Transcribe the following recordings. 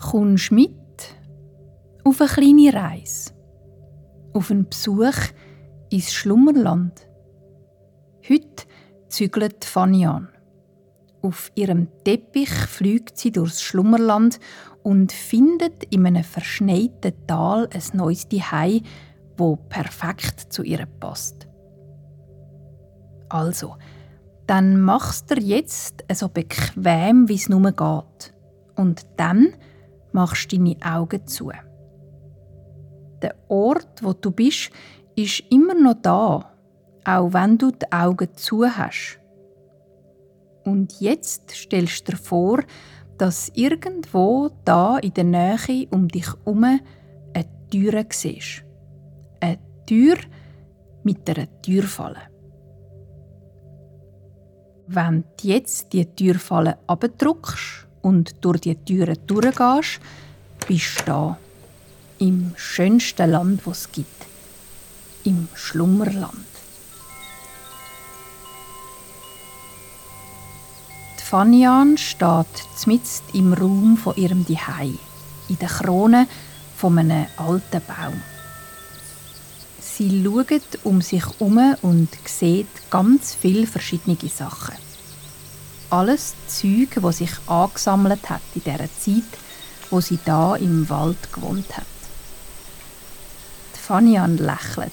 Kommst mit auf eine kleine Reise, auf einen Besuch ins Schlummerland. Heute zügelt Fanny an. Auf ihrem Teppich fliegt sie durchs Schlummerland und findet in einem verschneiten Tal ein neues Zuhause, wo perfekt zu ihr passt. Also, dann machst du jetzt so bequem, wie es nur geht. Und dann machst deine Augen zu. Der Ort, wo du bist, ist immer noch da, auch wenn du die Augen zu hast. Und jetzt stellst du dir vor, dass irgendwo da in der Nähe um dich herum eine Tür siehst. Eine Tür mit einer Türfalle. Wenn du jetzt die Türfalle abdruckst und durch die Türen durchgehst, bist du da. Im schönsten Land, das es gibt. Im Schlummerland. Die Fanian steht mitten im Raum von ihrem Dihei, in der Krone von einem alten Baum. Sie schaut um sich herum und sieht ganz viele verschiedene Sachen. Alles Zeug, das sich angesammelt hat in dieser Zeit, wo sie da im Wald gewohnt hat. Die Fanian lächelt.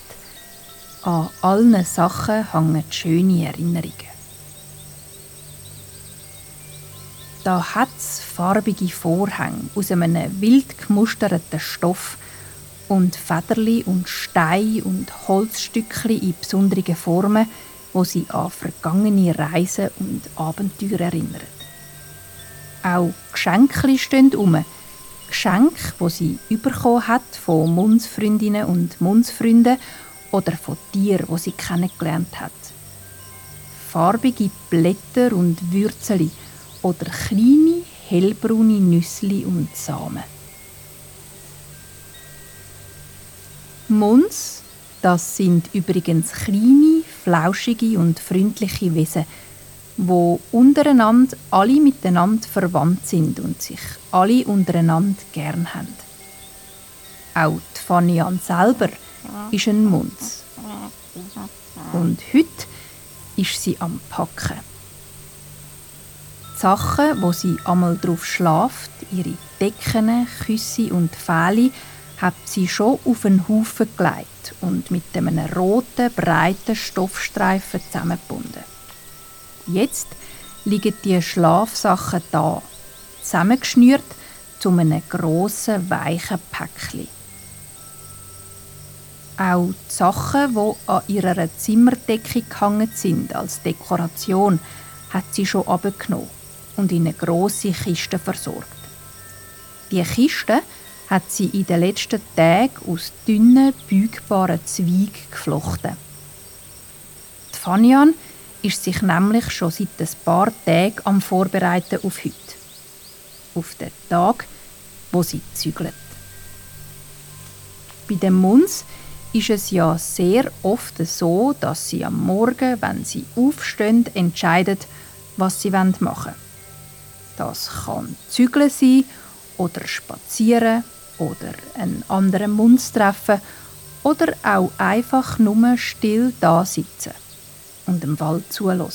An allen Sachen hängen schöne Erinnerungen. Da hat es farbige Vorhänge aus einem wild gemusterten Stoff, und Federli und Steine und Holzstückchen in besonderen Formen, wo sie an vergangene Reisen und Abenteuer erinnern. Auch Geschenke stehen um. Geschenke, wo sie bekommen hat von Mundsfreundinnen und Mundsfreunden oder von Tieren, wo sie kennengelernt hat. Farbige Blätter und Würzeli oder kleine hellbraune Nüssli und Samen. Muns, das sind übrigens kleine, flauschige und freundliche Wesen, wo untereinander alle miteinander verwandt sind und sich alle untereinander gern haben. Auch die Fanny Ann selber ist ein Munz. Und heute ist sie am Packen. Die Sachen, wo sie einmal drauf schlaft, ihre Decken, Küsse und Fähle, hat sie schon auf einen Haufen gelegt und mit einem roten, breiten Stoffstreifen zusammengebunden. Jetzt liegen die Schlafsachen da, zusammengeschnürt zu einem grossen, weichen Päckchen. Auch die Sachen, die an ihrer Zimmerdecke gehangen sind als Dekoration, hat sie schon abgenommen und in eine grosse Kiste versorgt. Die Kiste hat sie in den letzten Tagen aus dünnen, beugbaren Zweigen geflochten. Die Fanian ist sich nämlich schon seit ein paar Tagen am Vorbereiten auf heute. Auf den Tag, wo sie zügelt. Bei den Muns ist es ja sehr oft so, dass sie am Morgen, wenn sie aufstehen, entscheiden, was sie machen wollen. Das kann zügeln sein oder spazieren oder einen anderen Mund treffen oder auch einfach nur still da sitzen und dem Wald zuhören.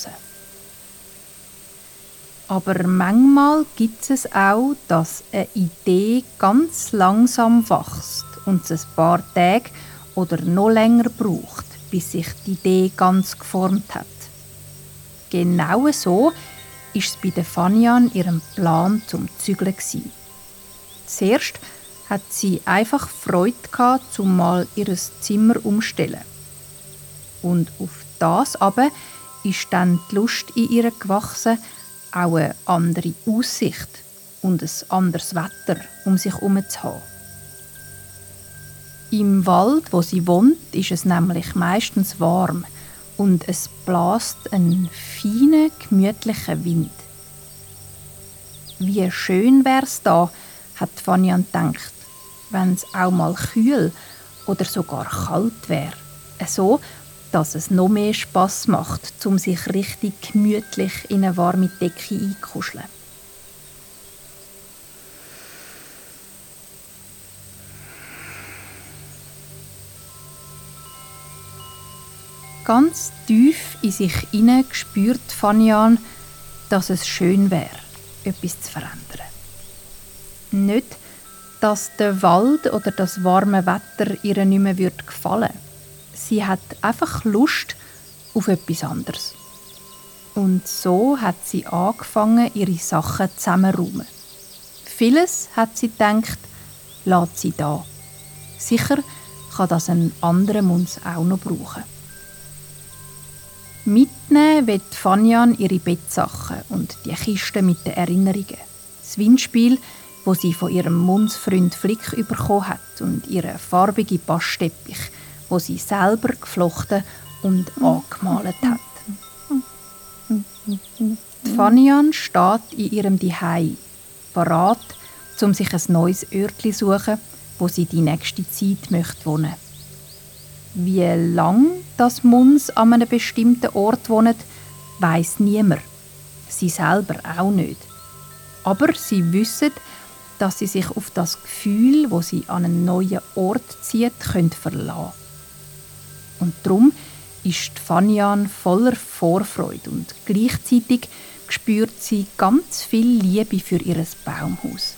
Aber manchmal gibt es auch, dass eine Idee ganz langsam wächst und es ein paar Tage oder noch länger braucht, bis sich die Idee ganz geformt hat. Genau so war es bei Fanian ihrem Plan zum Zügeln Zuerst hat sie einfach Freude gehabt, zum mal ihr Zimmer umstellen. Und auf das aber ist dann die Lust in ihr gewachsen, auch eine andere Aussicht und ein anderes Wetter um sich herum zu haben. Im Wald, wo sie wohnt, ist es nämlich meistens warm und es bläst ein feiner, gemütlicher Wind. Wie schön wär's da, hat Fanny gedacht, wenn es auch mal kühl oder sogar kalt wäre. So, also, dass es noch mehr Spass macht, um sich richtig gemütlich in eine warme Decke einkuscheln. Ganz tief in sich inne spürt Fanian, dass es schön wäre, etwas zu verändern. Nicht, dass der Wald oder das warme Wetter ihr nicht mehr gefallen würde. Sie hat einfach Lust auf etwas anderes. Und so hat sie angefangen, ihre Sachen zusammenzuräumen. Vieles hat sie gedacht, lässt sie da. Sicher kann das ein anderer uns auch noch brauchen. Mitnehmen wird Fanyan ihre Bettsachen und die Kiste mit den Erinnerungen. Das Windspiel, wo sie von ihrem Mundsfreund Flick bekommen hat und ihren farbigen Bastteppich, wo sie selber geflochten und angemalt hat. Die Fanian steht in ihrem Dihei, parat, um sich ein neues Örtli zu suchen, wo sie die nächste Zeit möchte wohnen. Wie lang das Muns an einem bestimmten Ort wohnt, weiß niemand. Sie selber auch nicht. Aber sie wissen, dass sie sich auf das Gefühl, wo sie an einen neuen Ort zieht, können verlassen. Und darum ist Fanian voller Vorfreude und gleichzeitig spürt sie ganz viel Liebe für ihr Baumhaus.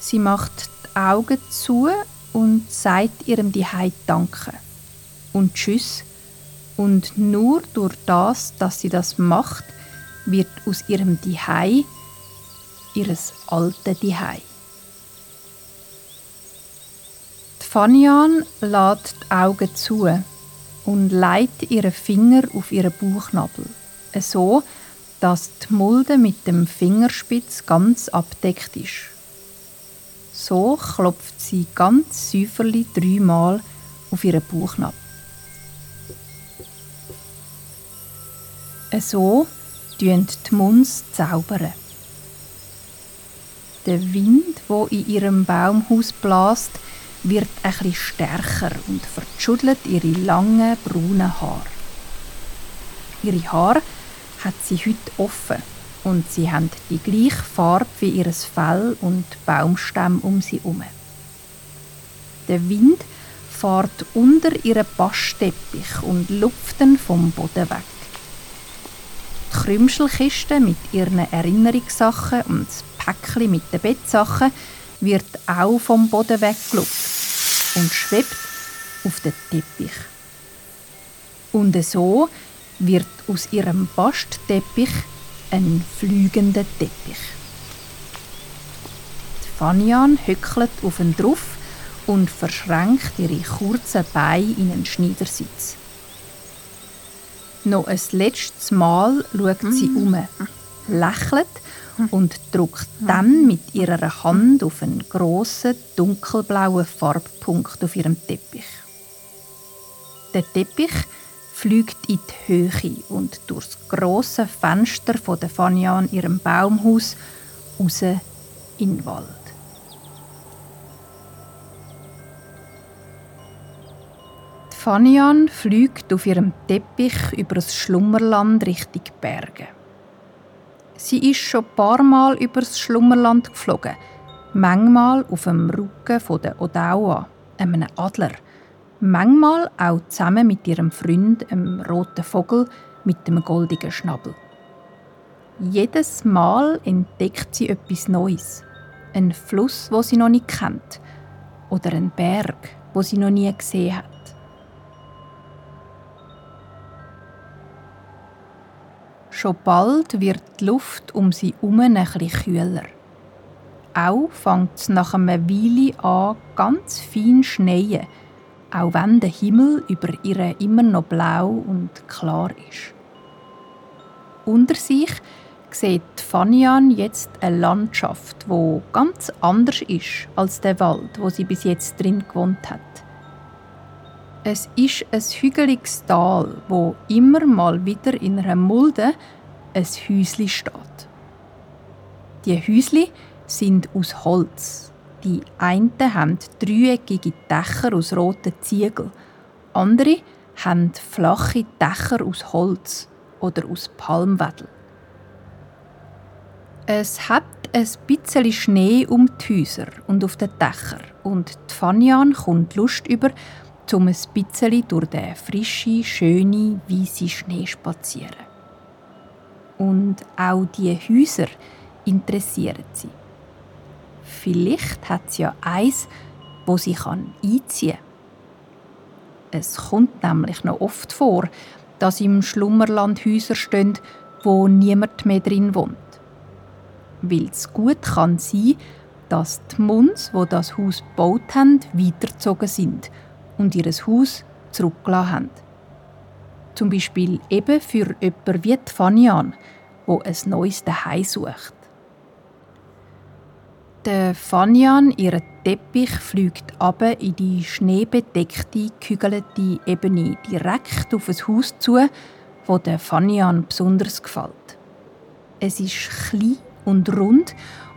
Sie macht die Augen zu und sagt ihrem Dihei Danke und Tschüss. Und nur durch das, dass sie das macht, wird aus ihrem Dihei ihres alten Dihei. Fanian lädt die Augen zu und legt ihre Finger auf ihren Bauchnabel, so dass die Mulde mit dem Fingerspitz ganz abdeckt ist. So klopft sie ganz säuferlich dreimal auf ihren Bauchnabel. So tun die Muns zaubern. Der Wind, wo in ihrem Baumhaus blast, wird etwas stärker und verschüttelt ihre langen braunen Haare. Ihre Haare hat sie heute offen und sie haben die gleiche Farbe wie ihr Fell und Baumstämme um sie herum. Der Wind fährt unter ihren Bastteppich und lupft ihn vom Boden weg. Die Krümschelkiste mit ihren Erinnerungssachen und das Päckchen mit den Bettsachen wird auch vom Boden weggelupft und schwebt auf den Teppich. Und so wird aus ihrem Bastteppich ein fliegender Teppich. Die Fanian höckelt auf ihn drauf und verschränkt ihre kurzen Beine in einen Schneidersitz. Noch ein letztes Mal schaut sie um, lächelt und drückt dann mit ihrer Hand auf einen grossen dunkelblauen Farbpunkt auf ihrem Teppich. Der Teppich fliegt in die Höhe und durchs grosse Fenster von der Fania in ihrem Baumhaus raus in den Wald. Fanian fliegt auf ihrem Teppich über das Schlummerland Richtung Berge. Sie ist schon ein paar Mal über das Schlummerland geflogen, manchmal auf dem Rücken der Odawa, einem Adler – manchmal auch zusammen mit ihrem Freund, einem roten Vogel mit dem goldigen Schnabel. Jedes Mal entdeckt sie etwas Neues. Ein Fluss, wo sie noch nicht kennt, oder ein Berg, wo sie noch nie gesehen hat. Schon bald wird die Luft um sie herum bisschen kühler. Auch fängt es nach einer Weile an, ganz fein schneien, auch wenn der Himmel über ihr immer noch blau und klar ist. Unter sich sieht Fanian jetzt eine Landschaft, wo ganz anders ist als der Wald, wo sie bis jetzt drin gewohnt hat. Es ist ein hügeliges Tal, wo immer mal wieder in einer Mulde ein Häusli steht. Die Häusli sind aus Holz, die einen haben dreieckige Dächer aus roten Ziegeln, andere haben flache Dächer aus Holz oder aus Palmwedel. Es hat ein bisschen Schnee um die Häuser und auf den Dächern und die Fanian kommt Lust über, um ein bisschen durch den frischen, schönen, weißen Schnee spazieren. Und auch die Häuser interessieren sie. Vielleicht hat sie ja eins, wo sie einziehen kann. Es kommt nämlich noch oft vor, dass im Schlummerland Häuser stehen, wo niemand mehr drin wohnt. Weil es gut kann sein, dass die Muns, wo das Haus gebaut haben, weitergezogen sind und ihr Haus zurückgelassen haben. Zum Beispiel eben für jemanden wie Fanian, wo ein neues Zuhause sucht. Der Fanyan, ihr Teppich, fliegt ab in die schneebedeckte, gekügelte Ebene direkt auf ein Haus zu, wo der Fanyan besonders gefällt. Es ist klein und rund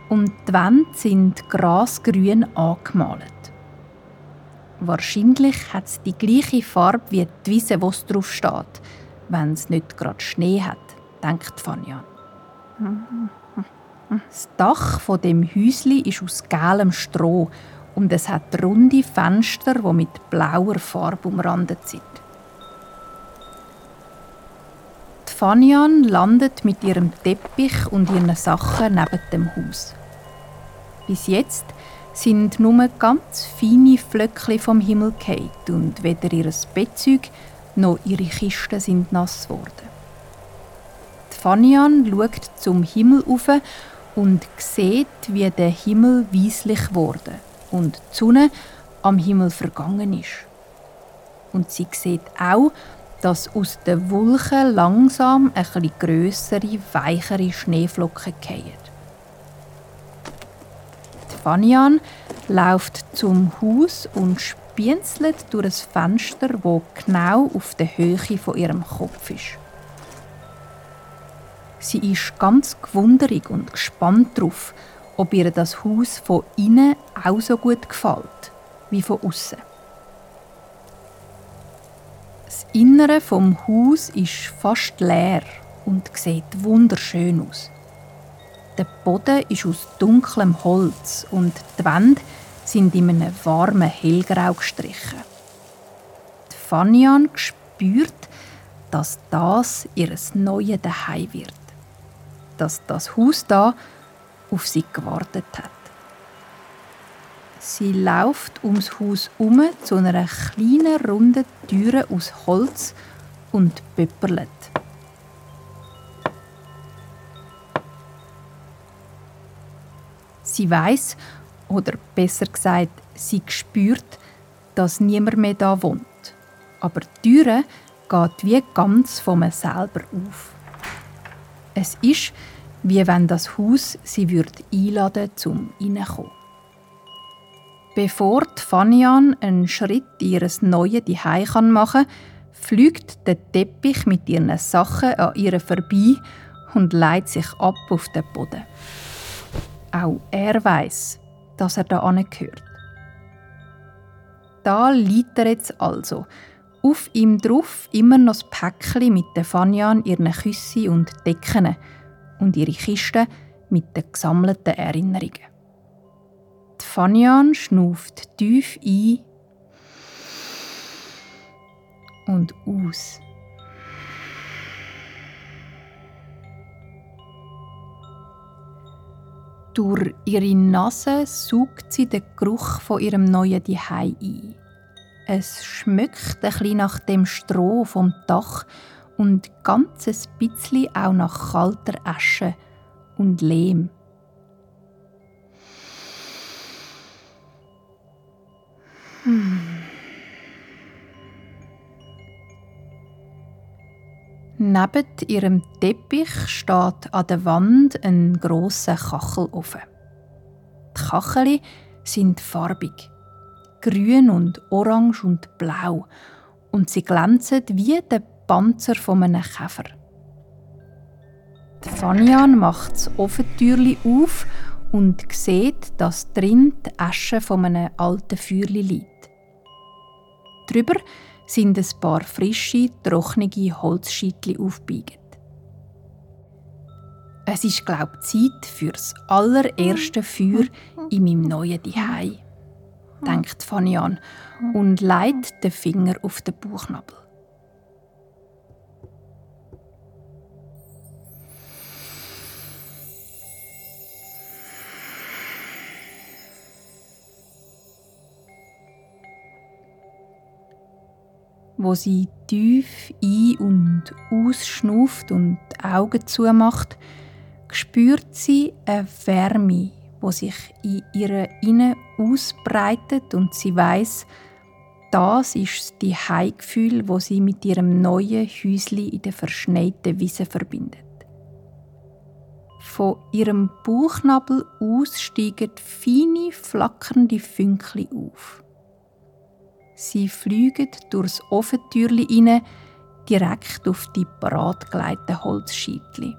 und die Wände sind grasgrün angemalt. Wahrscheinlich hat es die gleiche Farbe wie die Wiese, wo es drauf steht, wenn es nicht gerade Schnee hat, denkt Fanyan. Das Dach von dem Häusli ist aus gelbem Stroh und es hat runde Fenster, die mit blauer Farbe umrandet sind. Die Fanian landet mit ihrem Teppich und ihren Sachen neben dem Haus. Bis jetzt sind nur ganz feine Flöckchen vom Himmel gefallen und weder ihr Bettzeug noch ihre Kisten sind nass geworden. Die Fanian schaut zum Himmel auf und sieht, wie der Himmel weislich wurde und die Sonne am Himmel vergangen ist. Und sie sieht auch, dass aus den Wolken langsam ein etwas grössere, weichere Schneeflocken fallen. Fanian läuft zum Haus und spienzelt durch ein Fenster, wo genau auf der Höhe von ihrem Kopf ist. Sie ist ganz gewunderig und gespannt darauf, ob ihr das Haus von innen auch so gut gefällt wie von außen. Das Innere vom Haus ist fast leer und sieht wunderschön aus. Der Boden ist aus dunklem Holz und die Wände sind in einem warmen Hellgrau gestrichen. Die Fanian spürt, dass das ihr neues Daheim wird dass das Haus da auf sie gewartet hat. Sie läuft ums Haus um zu einer kleinen runden Türe aus Holz und pöpperlet. Sie weiß oder besser gesagt, sie spürt, dass niemand mehr da wohnt. Aber die Türe geht wie ganz von mir selber auf. Es ist, wie wenn das Haus sie würde einladen zum Reinkommen. Bevor die Fanian einen Schritt in ihr neues Zuhause machen kann, fliegt der Teppich mit ihren Sachen an ihr vorbei und leitet sich ab auf den Boden. Auch er weiß, dass er da gehört. Da liegt er jetzt also. Auf ihm drauf immer noch das Päckchen mit den Fanian, ihren Küssen und Decken und ihre Kiste mit den gesammelten Erinnerungen. Die Fanian schnuft tief ein und aus. Durch ihre Nase saugt sie den Geruch von ihrem neuen Zuhause ein. Es schmeckt ein nach dem Stroh vom Dach und ganz ein bisschen auch nach kalter Asche und Lehm. Hm. Neben ihrem Teppich steht an der Wand ein grosser Kachelofen. Die Kacheli sind farbig, grün und orange und blau, und sie glänzen wie der Panzer von einem Käfer. Die Fanian macht das Ofentürli auf und sieht, dass drin die Asche von einem alten Feuerli liegt. Drüber sind ein paar frische, trockene Holzscheitli aufgebiegt. Es ist, glaube ich, Zeit für das allererste Feuer in meinem neuen Zuhause. denkt Fanny an und legt den Finger auf den Bauchnabel. Wo sie tief ein- und ausschnauft und die Augen zumacht, spürt sie eine Wärme, wo sich in ihrer Inne ausbreitet und sie weiß, das ist die Heimgefühl, wo sie mit ihrem neuen Häusli in der verschneiten Wiese verbindet. Von ihrem Bauchnabel aus steigen feine, flackernde Fünkli auf. Sie fliegen durchs Ofentürli inne direkt auf die beratgeleiteten Holzscheitli.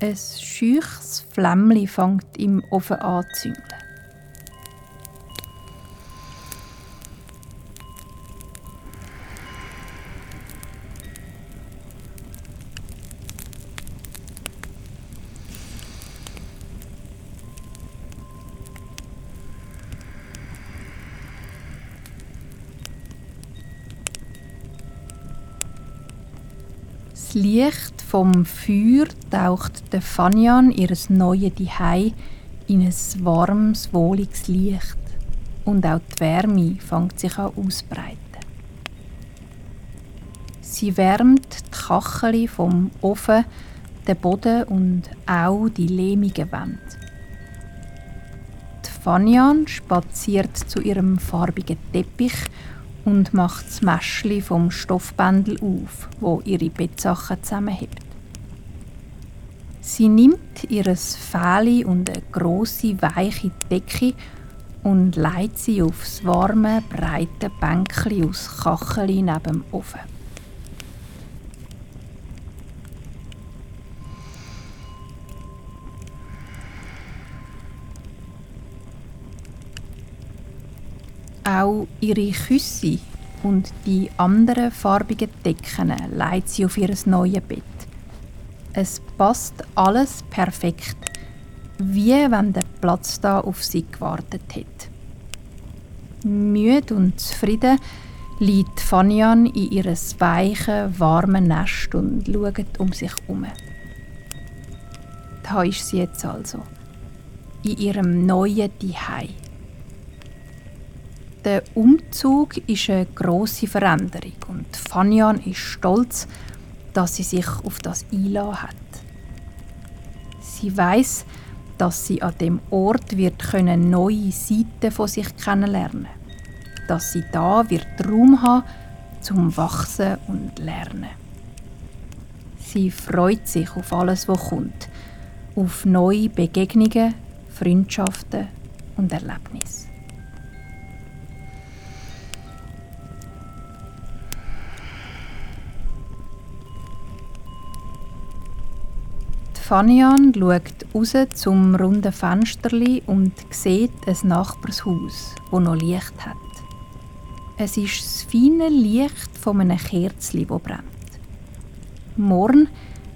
Ein scheuches Flämmli fängt im Ofen an zu züngeln. Licht vom Feuer taucht der Fanyan ihres neuen Dihei in ein warmes, wohliges Licht. Und auch die Wärme fängt sich an ausbreiten. Sie wärmt die Kachel vom Ofen, den Boden und auch die lehmigen Wände. Die Fanyan spaziert zu ihrem farbigen Teppich und macht das Mäschli vom Stoffbändel auf, wo ihre Bettsachen zusammenhebt. Sie nimmt ihres Fähli und eine große weiche Decke und legt sie aufs warme, breite Bänkli aus Kacheli neben dem Ofen. Auch ihre Küsse und die anderen farbigen Decken leitet sie auf ihr neues Bett. Es passt alles perfekt, wie wenn der Platz da auf sie gewartet hätte. Müde und zufrieden liegt Fanian in ihres weichen, warmen Nest und schaut um sich herum. Da ist sie jetzt also, in ihrem neuen Zuhause. Der Umzug ist eine große Veränderung und Fanyan ist stolz, dass sie sich auf das einlassen hat. Sie weiß, dass sie an dem Ort wird können neue Seiten von sich kennenlernen, dass sie da wird Raum haben zum Wachsen und Lernen. Sie freut sich auf alles, was kommt, auf neue Begegnungen, Freundschaften und Erlebnisse. Fanian schaut raus zum runden Fensterli und sieht ein Nachbarshaus, wo noch Licht hat. Es ist das feine Licht von einem Kerzli, das brennt. Morgen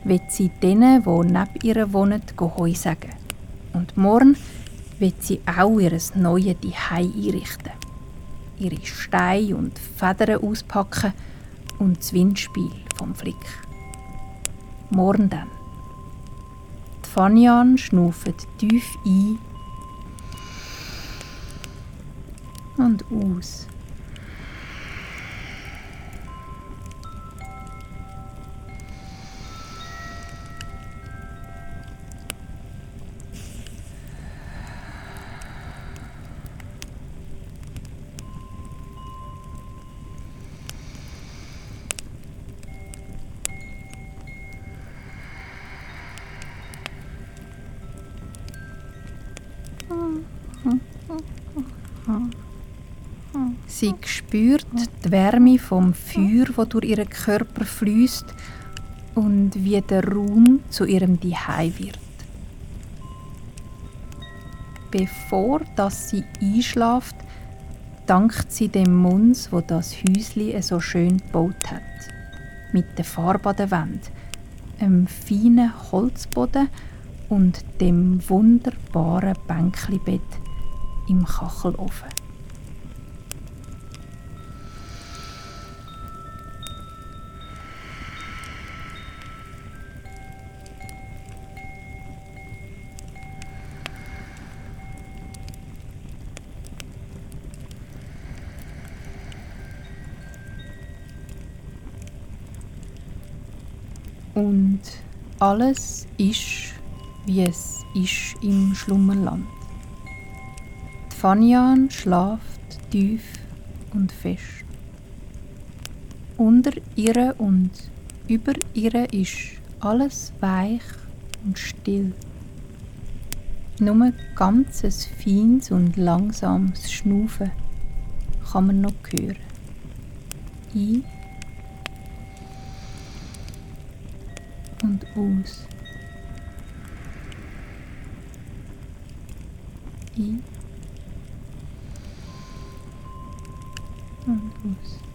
wird sie denen, die neben ihr wohnen, Heu sagen. Und morgen wird sie auch ihr neues Zuhause einrichten. Ihre Steine und Federn auspacken und das Windspiel vom Flick. Morgen dann. Fanyan schnauft tief ein und aus. Sie spürt die Wärme vom Feuer, wo durch ihren Körper fließt und wie der Raum zu ihrem Zuhause wird. Bevor dass sie einschläft, dankt sie dem Muns, wo das Häusli so schön gebaut hat, mit der Farbe an der Wand, einem feinen Holzboden und dem wunderbaren Bänklibett im Kachelofen. Alles ist, wie es ist im Schlummerland. Die Fanian schlaft tief und fest. Unter ihr und über ihr ist alles weich und still. Nur ganzes feines und langsames Schnaufen kann man noch hören. Ein und aus. Ein und aus.